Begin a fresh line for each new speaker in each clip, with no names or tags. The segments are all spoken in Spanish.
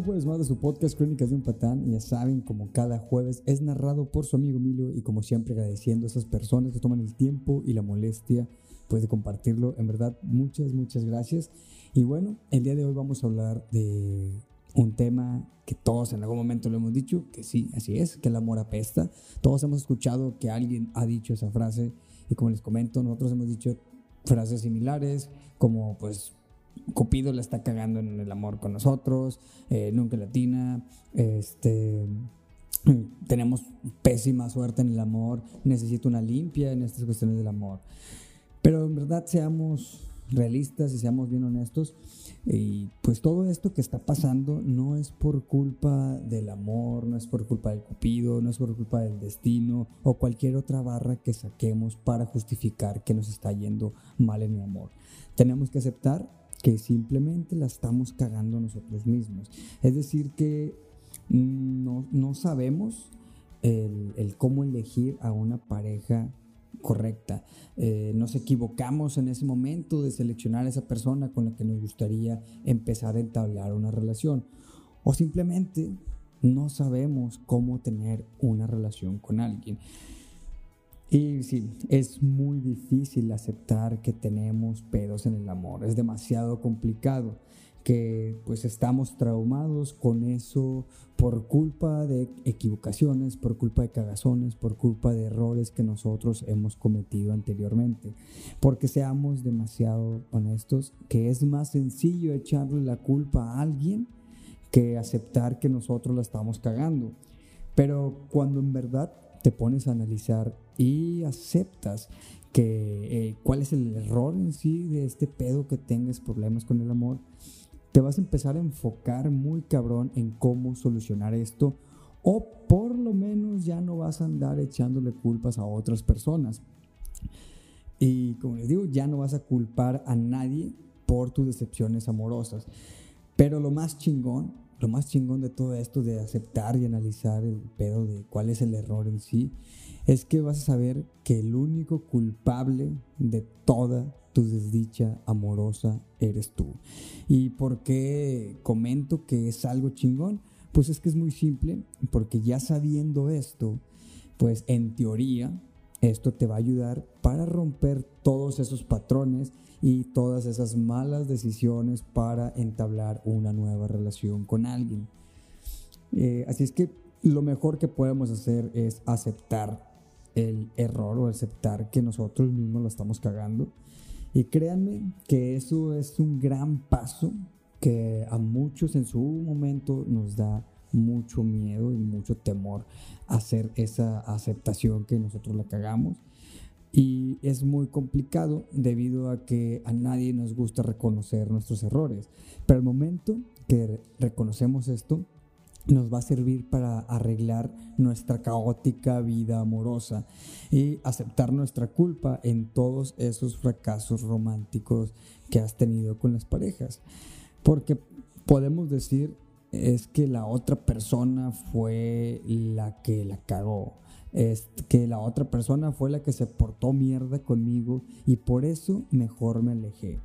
un jueves más de su podcast Crónicas de un Patán. Y ya saben, como cada jueves es narrado por su amigo Emilio y como siempre agradeciendo a esas personas que toman el tiempo y la molestia pues, de compartirlo. En verdad, muchas, muchas gracias. Y bueno, el día de hoy vamos a hablar de un tema que todos en algún momento lo hemos dicho, que sí, así es, que el amor apesta. Todos hemos escuchado que alguien ha dicho esa frase y como les comento, nosotros hemos dicho frases similares como pues Cupido la está cagando en el amor con nosotros, eh, nunca latina, este, tenemos pésima suerte en el amor, necesito una limpia en estas cuestiones del amor. Pero en verdad seamos realistas y seamos bien honestos. Y pues todo esto que está pasando no es por culpa del amor, no es por culpa del cupido, no es por culpa del destino o cualquier otra barra que saquemos para justificar que nos está yendo mal en el amor. Tenemos que aceptar que simplemente la estamos cagando nosotros mismos. Es decir, que no, no sabemos el, cómo elegir a una pareja correcta. Eh, nos equivocamos en ese momento de seleccionar a esa persona con la que nos gustaría empezar a entablar una relación. O simplemente no sabemos cómo tener una relación con alguien. Y sí, es muy difícil aceptar que tenemos pedos en el amor, es demasiado complicado que pues estamos traumados con eso por culpa de equivocaciones, por culpa de cagazones, por culpa de errores que nosotros hemos cometido anteriormente. Porque seamos demasiado honestos, que es más sencillo echarle la culpa a alguien que aceptar que nosotros la estamos cagando. Pero cuando en verdad te pones a analizar y aceptas que eh, cuál es el error en sí de este pedo que tengas problemas con el amor, te vas a empezar a enfocar muy cabrón en cómo solucionar esto o por lo menos ya no vas a andar echándole culpas a otras personas. Y como les digo, ya no vas a culpar a nadie por tus decepciones amorosas. Pero lo más chingón, lo más chingón de todo esto de aceptar y analizar el pedo de cuál es el error en sí, es que vas a saber que el único culpable de toda tu desdicha amorosa eres tú. ¿Y por qué comento que es algo chingón? Pues es que es muy simple, porque ya sabiendo esto, pues en teoría esto te va a ayudar para romper todos esos patrones y todas esas malas decisiones para entablar una nueva relación con alguien. Eh, así es que lo mejor que podemos hacer es aceptar el error o aceptar que nosotros mismos lo estamos cagando y créanme que eso es un gran paso que a muchos en su momento nos da mucho miedo y mucho temor hacer esa aceptación que nosotros la cagamos. Y es muy complicado debido a que a nadie nos gusta reconocer nuestros errores. Pero el momento que reconocemos esto, nos va a servir para arreglar nuestra caótica vida amorosa y aceptar nuestra culpa en todos esos fracasos románticos que has tenido con las parejas. Porque podemos decir es que la otra persona fue la que la cagó. Es que la otra persona fue la que se portó mierda conmigo y por eso mejor me alejé.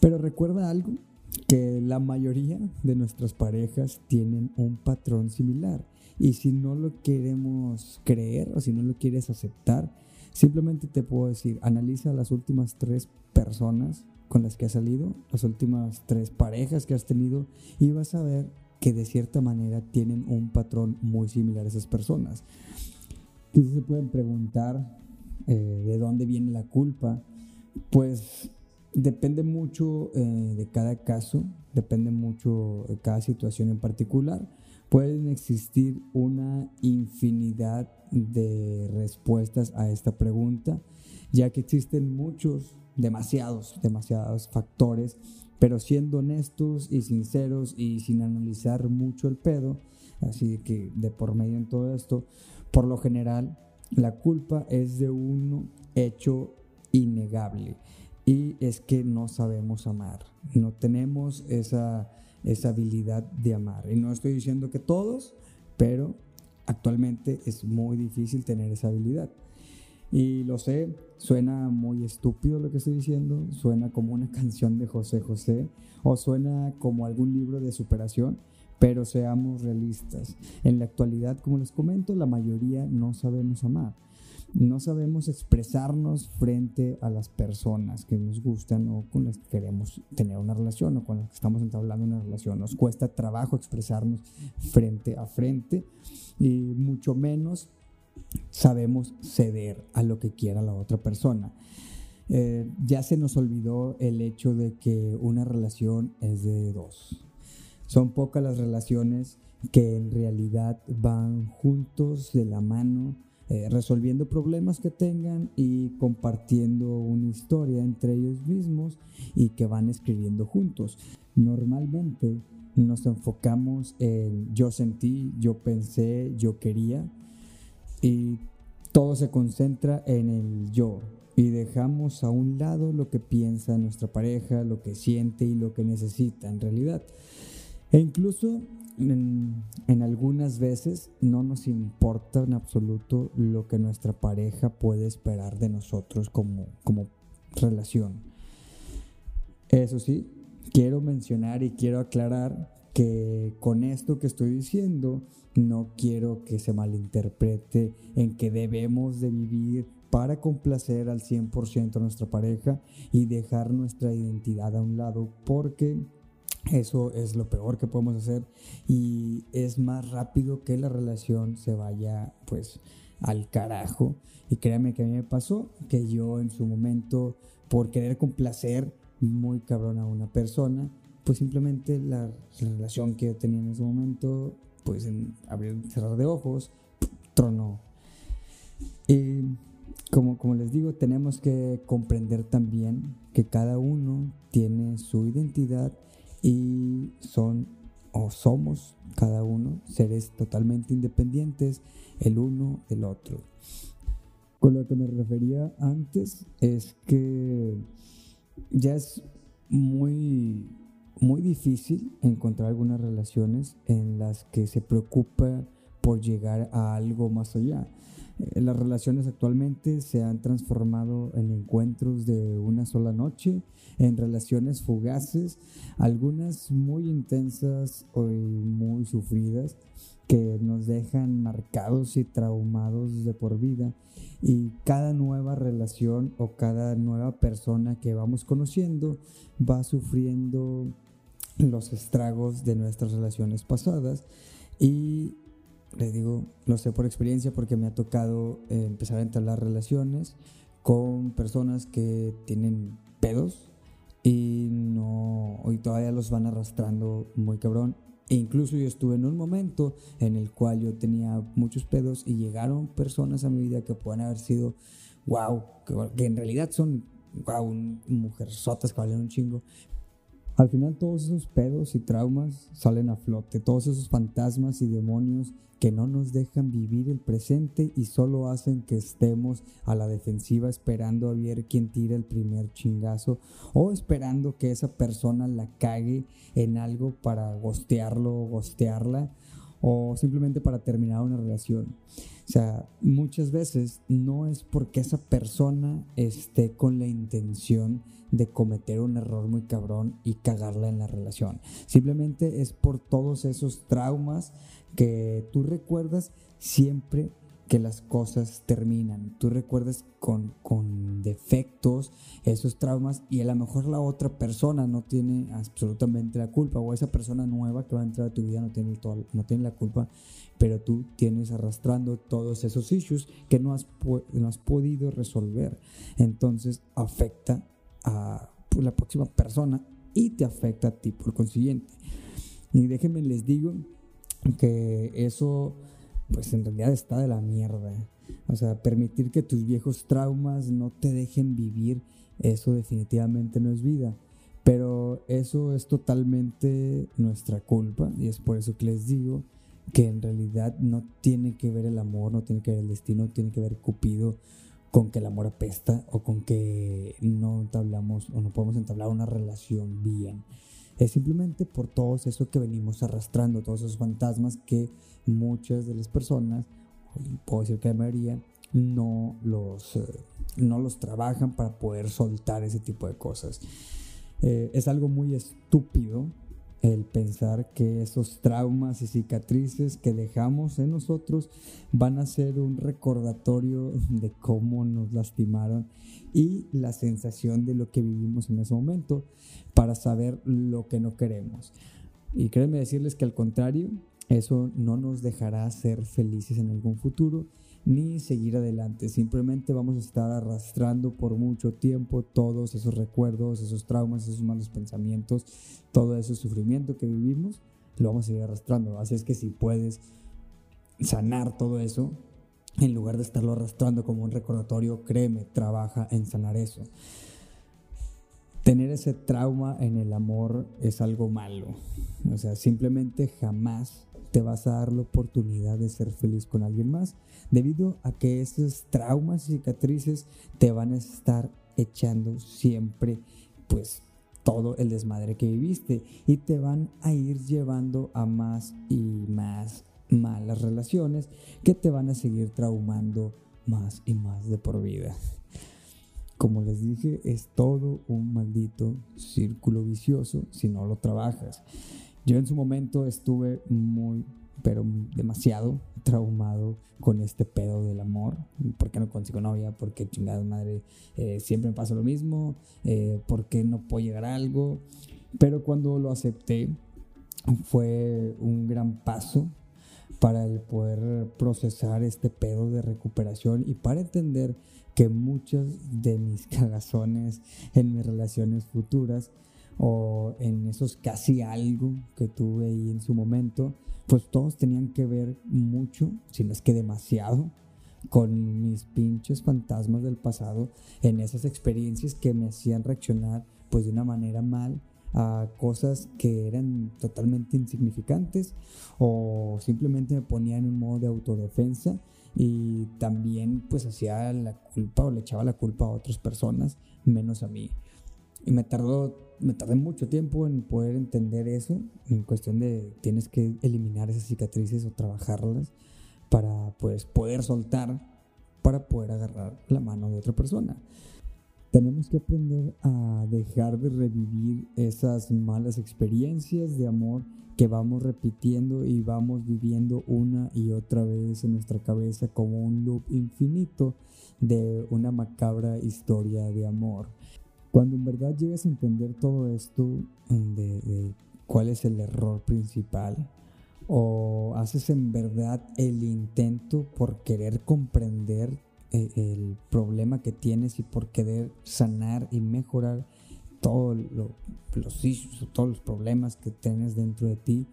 Pero recuerda algo, que la mayoría de nuestras parejas tienen un patrón similar. Y si no lo queremos creer o si no lo quieres aceptar, simplemente te puedo decir, analiza las últimas tres personas con las que has salido, las últimas tres parejas que has tenido y vas a ver que de cierta manera tienen un patrón muy similar a esas personas. Quizás se pueden preguntar eh, de dónde viene la culpa. Pues Depende mucho eh, de cada caso, depende mucho de cada situación en particular. Pueden existir una infinidad de respuestas a esta pregunta, ya que existen muchos, demasiados, demasiados factores, pero siendo honestos y sinceros y sin analizar mucho el pedo, así que de por medio en todo esto, por lo general, la culpa es de un hecho innegable y es que no sabemos amar, no tenemos esa, esa habilidad de amar. Y no estoy diciendo que todos, pero actualmente es muy difícil tener esa habilidad. Y lo sé, suena muy estúpido lo que estoy diciendo, suena como una canción de José José o suena como algún libro de superación, pero seamos realistas. En la actualidad, como les comento, la mayoría no sabemos amar. No sabemos expresarnos frente a las personas que nos gustan o con las que queremos tener una relación o con las que estamos entablando una relación. Nos cuesta trabajo expresarnos frente a frente y mucho menos sabemos ceder a lo que quiera la otra persona. Eh, ya se nos olvidó el hecho de que una relación es de dos. Son pocas las relaciones que en realidad van juntos de la mano, eh, resolviendo problemas que tengan y compartiendo una historia entre ellos mismos y que van escribiendo juntos. Normalmente nos enfocamos en yo sentí, yo pensé, yo quería y todo se concentra en el yo y dejamos a un lado lo que piensa nuestra pareja, lo que siente y lo que necesita en realidad. E incluso en, algunas veces no nos importa en absoluto lo que nuestra pareja puede esperar de nosotros como, como relación. Eso sí, quiero mencionar y quiero aclarar que con esto que estoy diciendo no quiero que se malinterprete en que debemos de vivir para complacer al 100% a nuestra pareja y dejar nuestra identidad a un lado porque eso es lo peor que podemos hacer y es más rápido que la relación se vaya pues al carajo. Y créanme que a mí me pasó que yo en su momento por querer complacer muy cabrón a una persona, pues simplemente la, relación que tenía en ese momento, pues en abrir cerrar de ojos, tronó. Y como, como les digo, tenemos que comprender también que cada uno tiene su identidad y son o somos cada uno seres totalmente independientes el uno del otro. Con lo que me refería antes es que ya es muy muy difícil encontrar algunas relaciones en las que se preocupa por llegar a algo más allá. Eh, las relaciones actualmente se han transformado en encuentros de una sola noche, en relaciones fugaces, algunas muy intensas y muy sufridas que nos dejan marcados y traumados de por vida y cada nueva relación o cada nueva persona que vamos conociendo va sufriendo los estragos de nuestras relaciones pasadas. Y les digo, lo sé por experiencia porque me ha tocado eh, empezar a entablar relaciones con personas que tienen pedos y no hoy todavía los van arrastrando muy cabrón. E incluso yo estuve en un momento en el cual yo tenía muchos pedos y llegaron personas a mi vida que pueden haber sido wow, que, en realidad son wow, sotas que valen un chingo, al final todos esos pedos y traumas salen a flote, todos esos fantasmas y demonios que no nos dejan vivir el presente y solo hacen que estemos a la defensiva esperando a ver quién tira el primer chingazo o esperando que esa persona la cague en algo para gostearlo o gostearla o simplemente para terminar una relación. O sea, muchas veces no es porque esa persona esté con la intención de cometer un error muy cabrón y cagarla en la relación. Simplemente es por todos esos traumas que tú recuerdas siempre que las cosas terminan. Tú recuerdas con, con, defectos esos traumas y a lo mejor la otra persona no tiene absolutamente la culpa o esa persona nueva que va a entrar a tu vida no tiene, no tiene la culpa, pero tú tienes arrastrando todos esos issues que no has, no has podido resolver. Entonces afecta a pues, la próxima persona y te afecta a ti por consiguiente. Y déjenme les digo que eso pues en realidad está de la mierda. O sea, permitir que tus viejos traumas no te dejen vivir, eso definitivamente no es vida. Pero eso es totalmente nuestra culpa y es por eso que les digo que en realidad no tiene que ver el amor, no tiene que ver el destino, tiene que ver Cupido con que el amor apesta o con que no entablamos o no podemos entablar una relación bien. Es simplemente por todo eso que venimos arrastrando, todos esos fantasmas que muchas de las personas, puedo decir que la mayoría, no los, eh, no los trabajan para poder soltar ese tipo de cosas. Eh, es algo muy estúpido el pensar que esos traumas y cicatrices que dejamos en nosotros van a ser un recordatorio de cómo nos lastimaron y la sensación de lo que vivimos en ese momento para saber lo que no queremos. Y créanme decirles que al contrario, eso no nos dejará ser felices en algún futuro ni seguir adelante. Simplemente vamos a estar arrastrando por mucho tiempo todos esos recuerdos, esos traumas, esos malos pensamientos, todo ese sufrimiento que vivimos, lo vamos a seguir arrastrando. Así es que si puedes sanar todo eso, en lugar de estarlo arrastrando como un recordatorio, créeme, trabaja en sanar eso. Tener ese trauma en el amor es algo malo. O sea, simplemente jamás te vas a dar la oportunidad de ser feliz con alguien más, debido a que esos traumas y cicatrices te van a estar echando siempre, pues, todo el desmadre que viviste y te van a ir llevando a más y más malas relaciones que te van a seguir traumando más y más de por vida. Como les dije, es todo un maldito círculo vicioso si no lo trabajas. Yo en su momento estuve muy, pero demasiado traumado con este pedo del amor. ¿Por qué no consigo novia? ¿Por qué chingada madre eh, siempre me pasa lo mismo? Eh, ¿Por qué no puedo llegar a algo? Pero cuando lo acepté fue un gran paso para el poder procesar este pedo de recuperación y para entender que muchos de mis cagazones en mis relaciones futuras o en esos casi algo que tuve ahí en su momento, pues todos tenían que ver mucho, si no es que demasiado, con mis pinches fantasmas del pasado, en esas experiencias que me hacían reaccionar pues de una manera mal a cosas que eran totalmente insignificantes o simplemente me ponía en un modo de autodefensa y también pues hacía la culpa o le echaba la culpa a otras personas menos a mí. Y me tardó, me tardé mucho tiempo en poder entender eso, en cuestión de tienes que eliminar esas cicatrices o trabajarlas para pues poder soltar, para poder agarrar la mano de otra persona. Tenemos que aprender a dejar de revivir esas malas experiencias de amor que vamos repitiendo y vamos viviendo una y otra vez en nuestra cabeza como un loop infinito de una macabra historia de amor. Cuando en verdad llegas a entender todo esto de, cuál es el error principal, o haces en verdad el intento por querer comprender eh, el, problema que tienes y por querer sanar y mejorar todos los issues, todos los problemas que tienes dentro de ti,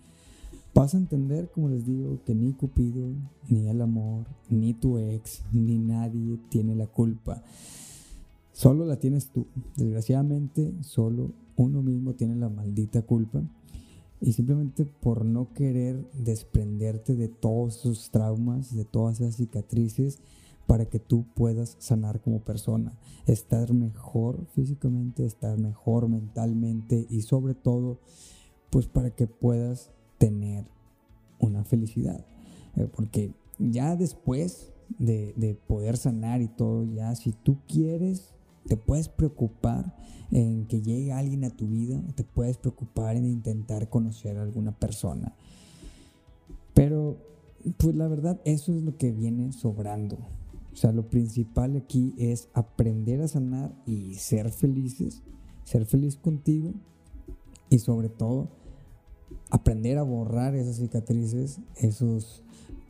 vas a entender, como les digo, que ni Cupido, ni el amor, ni tu ex, ni nadie tiene la culpa. Solo la tienes tú. Desgraciadamente, solo uno mismo tiene la maldita culpa. Y simplemente por no querer desprenderte de todos esos traumas, de todas esas cicatrices, para que tú puedas sanar como persona, estar mejor físicamente, estar mejor mentalmente y sobre todo, pues para que puedas tener una felicidad. Eh, porque ya después de, de poder sanar y todo, ya si tú quieres te puedes preocupar en que llegue alguien a tu vida, te puedes preocupar en intentar conocer a alguna persona. Pero, pues la verdad, eso es lo que viene sobrando. O sea, lo principal aquí es aprender a sanar y ser felices, ser feliz contigo y sobre todo aprender a borrar esas cicatrices, esos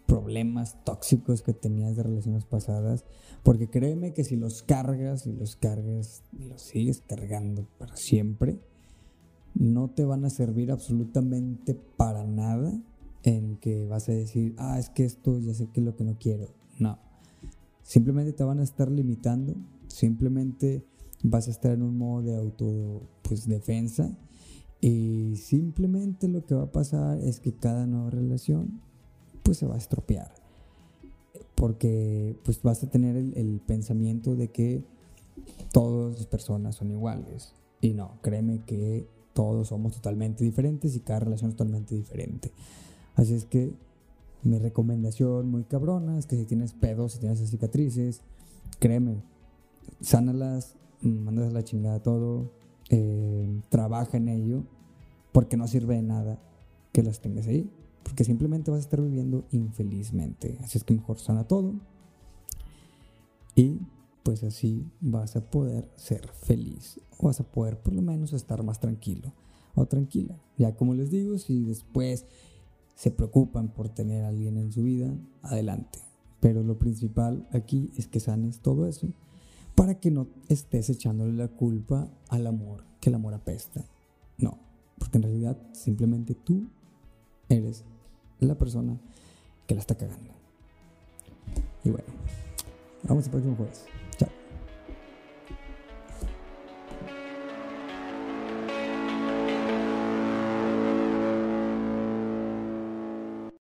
problemas tóxicos que tenías de relaciones pasadas, porque créeme que si los cargas y los cargas y los sigues cargando para siempre, no te van a servir absolutamente para nada en que vas a decir, ah, es que esto ya sé que es lo que no quiero. No, simplemente te van a estar limitando, simplemente vas a estar en un modo de auto pues, defensa y simplemente lo que va a pasar es que cada nueva relación pues se va a estropear. Porque pues vas a tener el, pensamiento de que todas las personas son iguales. Y no, créeme que todos somos totalmente diferentes y cada relación es totalmente diferente. Así es que mi recomendación muy cabrona es que si tienes pedos, si tienes cicatrices, créeme, sánalas, mandas la chingada todo, eh, trabaja en ello porque no sirve de nada que las tengas ahí, porque simplemente vas a estar viviendo infelizmente. Así es que mejor sana todo y pues así vas a poder ser feliz o vas a poder por lo menos estar más tranquilo o tranquila. Ya como les digo, si después se preocupan por tener a alguien en su vida, adelante. Pero lo principal aquí es que sanes todo eso para que no estés echándole la culpa al amor, que el amor apesta. No, porque en realidad simplemente tú eres la persona que la está cagando. Y bueno, vamos al próximo jueves.